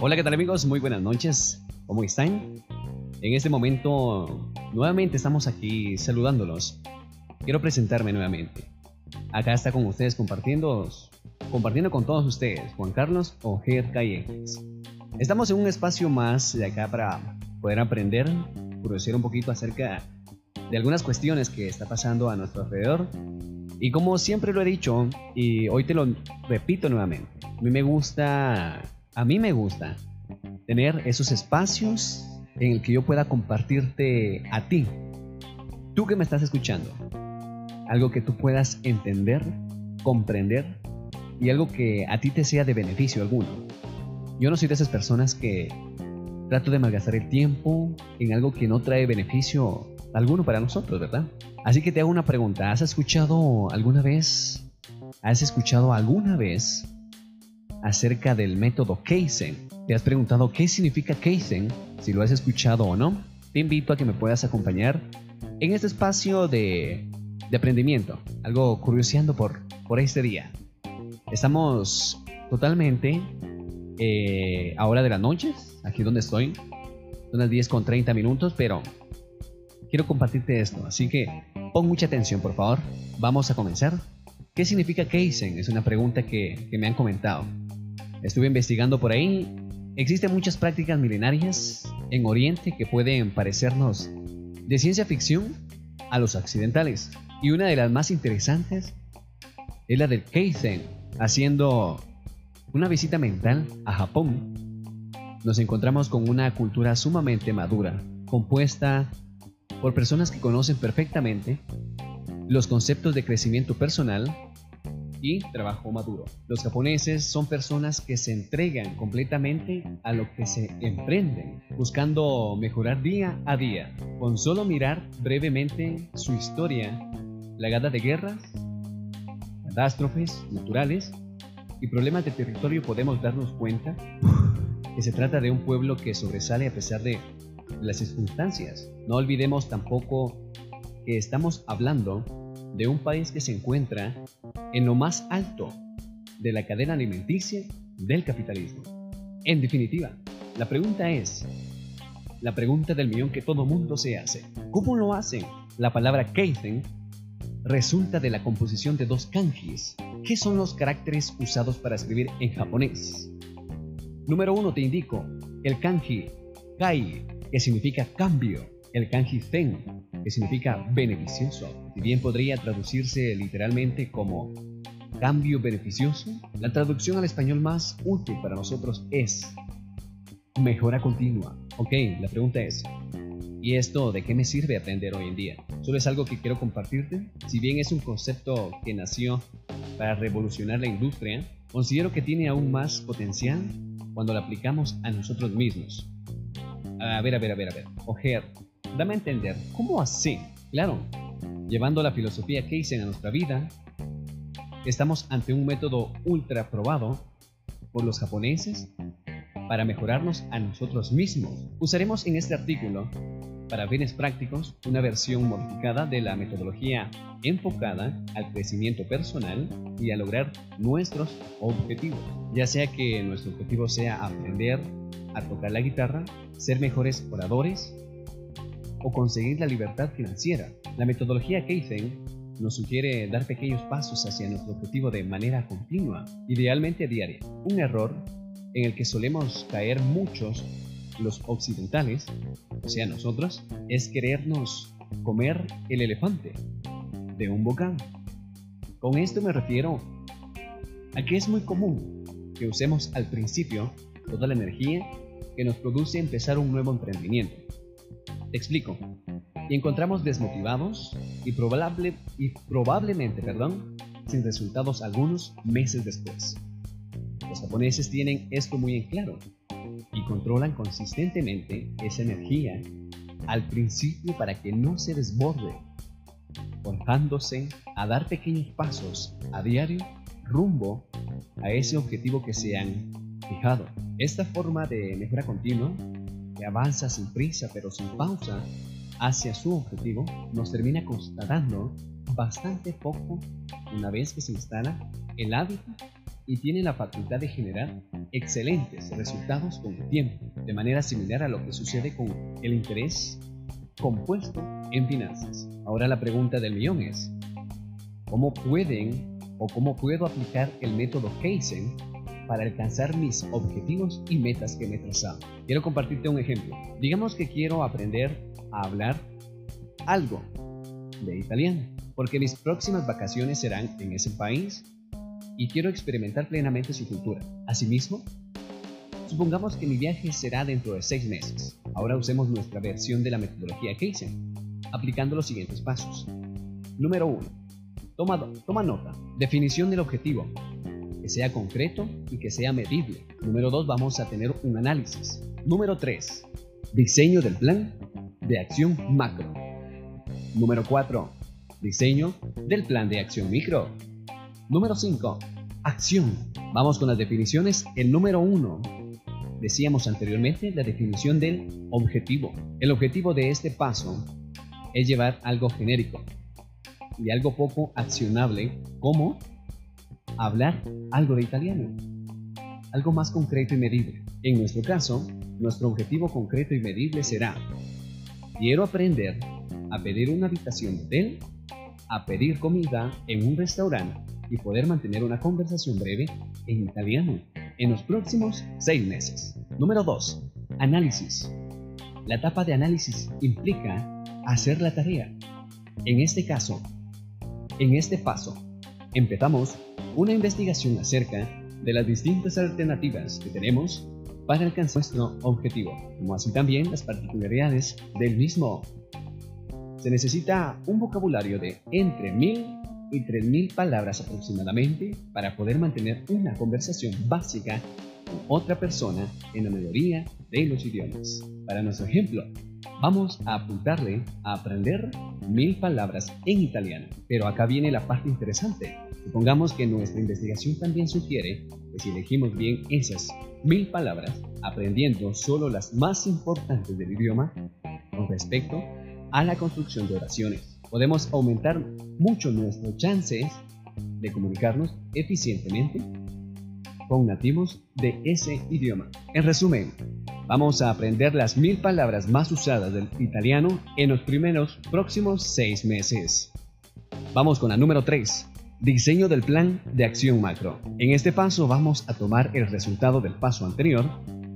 Hola, ¿qué tal amigos? Muy buenas noches. ¿Cómo están? En este momento, nuevamente estamos aquí saludándolos. Quiero presentarme nuevamente. Acá está con ustedes compartiendo, compartiendo con todos ustedes, Juan Carlos Ojer Callejas. Estamos en un espacio más de acá para poder aprender, conocer un poquito acerca de algunas cuestiones que está pasando a nuestro alrededor. Y como siempre lo he dicho, y hoy te lo repito nuevamente, a mí me gusta a mí me gusta tener esos espacios en el que yo pueda compartirte a ti, tú que me estás escuchando, algo que tú puedas entender, comprender y algo que a ti te sea de beneficio alguno. Yo no soy de esas personas que trato de malgastar el tiempo en algo que no trae beneficio alguno para nosotros, ¿verdad? Así que te hago una pregunta, ¿has escuchado alguna vez, has escuchado alguna vez acerca del método Kaizen. ¿Te has preguntado qué significa Kaizen? Si lo has escuchado o no, te invito a que me puedas acompañar en este espacio de, de aprendimiento, algo curioseando por, por este día. Estamos totalmente eh, a hora de las noches, aquí donde estoy, son las 10 con 30 minutos, pero quiero compartirte esto, así que pon mucha atención, por favor. Vamos a comenzar. ¿Qué significa Kaizen? Es una pregunta que, que me han comentado. Estuve investigando por ahí. Existen muchas prácticas milenarias en Oriente que pueden parecernos de ciencia ficción a los occidentales. Y una de las más interesantes es la del Keizen, haciendo una visita mental a Japón. Nos encontramos con una cultura sumamente madura, compuesta por personas que conocen perfectamente los conceptos de crecimiento personal, y trabajo maduro. Los japoneses son personas que se entregan completamente a lo que se emprenden, buscando mejorar día a día. Con solo mirar brevemente su historia, plagada de guerras, catástrofes naturales y problemas de territorio podemos darnos cuenta que se trata de un pueblo que sobresale a pesar de las circunstancias. No olvidemos tampoco que estamos hablando de un país que se encuentra en lo más alto de la cadena alimenticia del capitalismo. En definitiva, la pregunta es, la pregunta del millón que todo mundo se hace, ¿cómo lo hacen? La palabra Keizen resulta de la composición de dos kanjis. ¿Qué son los caracteres usados para escribir en japonés? Número uno te indico, el kanji kai, que significa cambio, el kanji zen, que significa beneficioso. Si bien podría traducirse literalmente como cambio beneficioso, la traducción al español más útil para nosotros es mejora continua. Ok, la pregunta es, ¿y esto de qué me sirve aprender hoy en día? Solo es algo que quiero compartirte. Si bien es un concepto que nació para revolucionar la industria, considero que tiene aún más potencial cuando lo aplicamos a nosotros mismos. A ver, a ver, a ver, a ver. Ojer, Dame a entender, ¿cómo así? Claro, llevando la filosofía Kaizen a nuestra vida, estamos ante un método ultra probado por los japoneses para mejorarnos a nosotros mismos. Usaremos en este artículo, para fines prácticos, una versión modificada de la metodología enfocada al crecimiento personal y a lograr nuestros objetivos, ya sea que nuestro objetivo sea aprender a tocar la guitarra, ser mejores oradores, o conseguir la libertad financiera. La metodología Kaizen nos sugiere dar pequeños pasos hacia nuestro objetivo de manera continua, idealmente diaria. Un error en el que solemos caer muchos los occidentales, o sea nosotros, es querernos comer el elefante de un bocado. Con esto me refiero a que es muy común que usemos al principio toda la energía que nos produce empezar un nuevo emprendimiento te explico. Y encontramos desmotivados y, probable, y probablemente perdón, sin resultados algunos meses después. Los japoneses tienen esto muy en claro y controlan consistentemente esa energía al principio para que no se desborde, forjándose a dar pequeños pasos a diario rumbo a ese objetivo que se han fijado. Esta forma de mejora continua que avanza sin prisa pero sin pausa hacia su objetivo, nos termina constatando bastante poco una vez que se instala el hábito y tiene la facultad de generar excelentes resultados con el tiempo, de manera similar a lo que sucede con el interés compuesto en finanzas. Ahora la pregunta del millón es, ¿cómo pueden o cómo puedo aplicar el método Kaizen para alcanzar mis objetivos y metas que me he trazado? Quiero compartirte un ejemplo. Digamos que quiero aprender a hablar algo de italiano, porque mis próximas vacaciones serán en ese país y quiero experimentar plenamente su cultura. Asimismo, supongamos que mi viaje será dentro de seis meses. Ahora usemos nuestra versión de la metodología Kaizen, aplicando los siguientes pasos. Número 1. Toma, toma nota. Definición del objetivo. Que sea concreto y que sea medible. Número 2. Vamos a tener un análisis. Número 3. Diseño del plan de acción macro. Número 4. Diseño del plan de acción micro. Número 5. Acción. Vamos con las definiciones. El número 1. Decíamos anteriormente la definición del objetivo. El objetivo de este paso es llevar algo genérico y algo poco accionable como hablar algo de italiano. Algo más concreto y medible. En nuestro caso, nuestro objetivo concreto y medible será quiero aprender a pedir una habitación de hotel, a pedir comida en un restaurante y poder mantener una conversación breve en italiano en los próximos seis meses. Número 2. Análisis. La etapa de análisis implica hacer la tarea. En este caso, en este paso, empezamos una investigación acerca de las distintas alternativas que tenemos para alcanzar nuestro objetivo, como así también las particularidades del mismo. Se necesita un vocabulario de entre mil y 3.000 palabras aproximadamente para poder mantener una conversación básica con otra persona en la mayoría de los idiomas. Para nuestro ejemplo, vamos a apuntarle a aprender mil palabras en italiano. Pero acá viene la parte interesante. Supongamos que nuestra investigación también sugiere que si elegimos bien esas mil palabras, aprendiendo solo las más importantes del idioma con respecto a la construcción de oraciones podemos aumentar mucho nuestros chances de comunicarnos eficientemente con nativos de ese idioma. En resumen, vamos a aprender las mil palabras más usadas del italiano en los primeros próximos seis meses. Vamos con la número 3. Diseño del plan de acción macro. En este paso vamos a tomar el resultado del paso anterior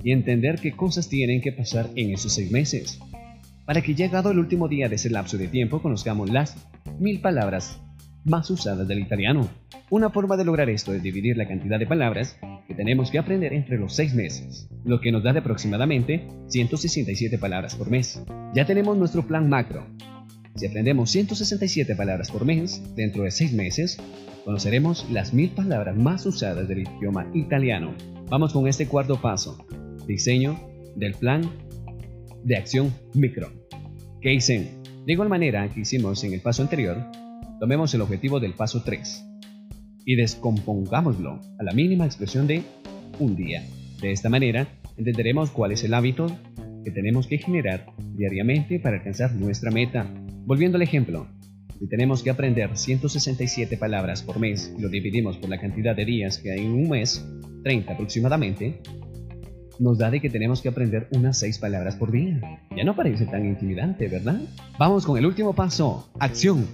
y entender qué cosas tienen que pasar en esos seis meses para que llegado el último día de ese lapso de tiempo conozcamos las mil palabras más usadas del italiano. Una forma de lograr esto es dividir la cantidad de palabras que tenemos que aprender entre los seis meses, lo que nos da de aproximadamente 167 palabras por mes. Ya tenemos nuestro plan macro. Si aprendemos 167 palabras por mes, dentro de seis meses, conoceremos las mil palabras más usadas del idioma italiano. Vamos con este cuarto paso, diseño del plan de acción micro. ¿Qué dicen? De igual manera que hicimos en el paso anterior, tomemos el objetivo del paso 3 y descompongámoslo a la mínima expresión de un día. De esta manera, entenderemos cuál es el hábito que tenemos que generar diariamente para alcanzar nuestra meta. Volviendo al ejemplo, si tenemos que aprender 167 palabras por mes y lo dividimos por la cantidad de días que hay en un mes, 30 aproximadamente, nos da de que tenemos que aprender unas seis palabras por día. Ya no parece tan intimidante, ¿verdad? Vamos con el último paso, acción.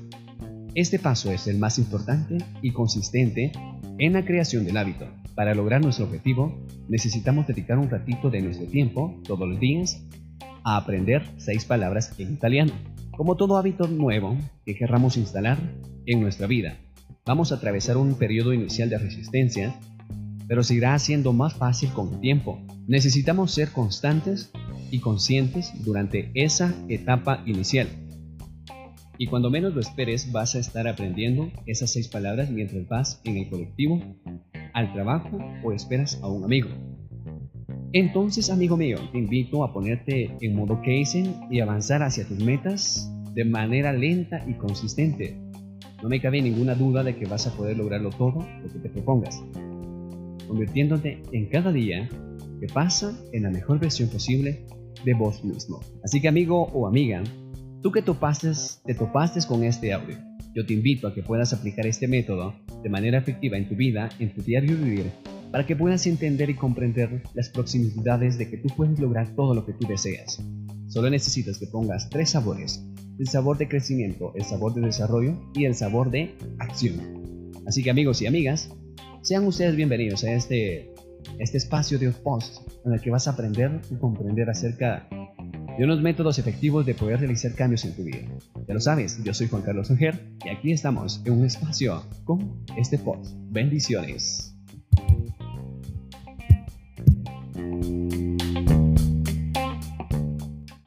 Este paso es el más importante y consistente en la creación del hábito. Para lograr nuestro objetivo, necesitamos dedicar un ratito de nuestro tiempo, todos los días, a aprender seis palabras en italiano. Como todo hábito nuevo que querramos instalar en nuestra vida, vamos a atravesar un periodo inicial de resistencia, pero se irá haciendo más fácil con el tiempo. Necesitamos ser constantes y conscientes durante esa etapa inicial. Y cuando menos lo esperes vas a estar aprendiendo esas seis palabras mientras vas en el colectivo, al trabajo o esperas a un amigo. Entonces, amigo mío, te invito a ponerte en modo Kaizen y avanzar hacia tus metas de manera lenta y consistente. No me cabe ninguna duda de que vas a poder lograrlo todo lo que te propongas, convirtiéndote en cada día que pasa en la mejor versión posible de vos mismo. Así que amigo o amiga, tú que topaste, te topaste con este audio, Yo te invito a que puedas aplicar este método de manera efectiva en tu vida, en tu diario vivir, para que puedas entender y comprender las proximidades de que tú puedes lograr todo lo que tú deseas. Solo necesitas que pongas tres sabores, el sabor de crecimiento, el sabor de desarrollo y el sabor de acción. Así que amigos y amigas, sean ustedes bienvenidos a este, este espacio de post en el que vas a aprender y comprender acerca de unos métodos efectivos de poder realizar cambios en tu vida. Ya lo sabes, yo soy Juan Carlos Unger y aquí estamos en un espacio con este post. Bendiciones.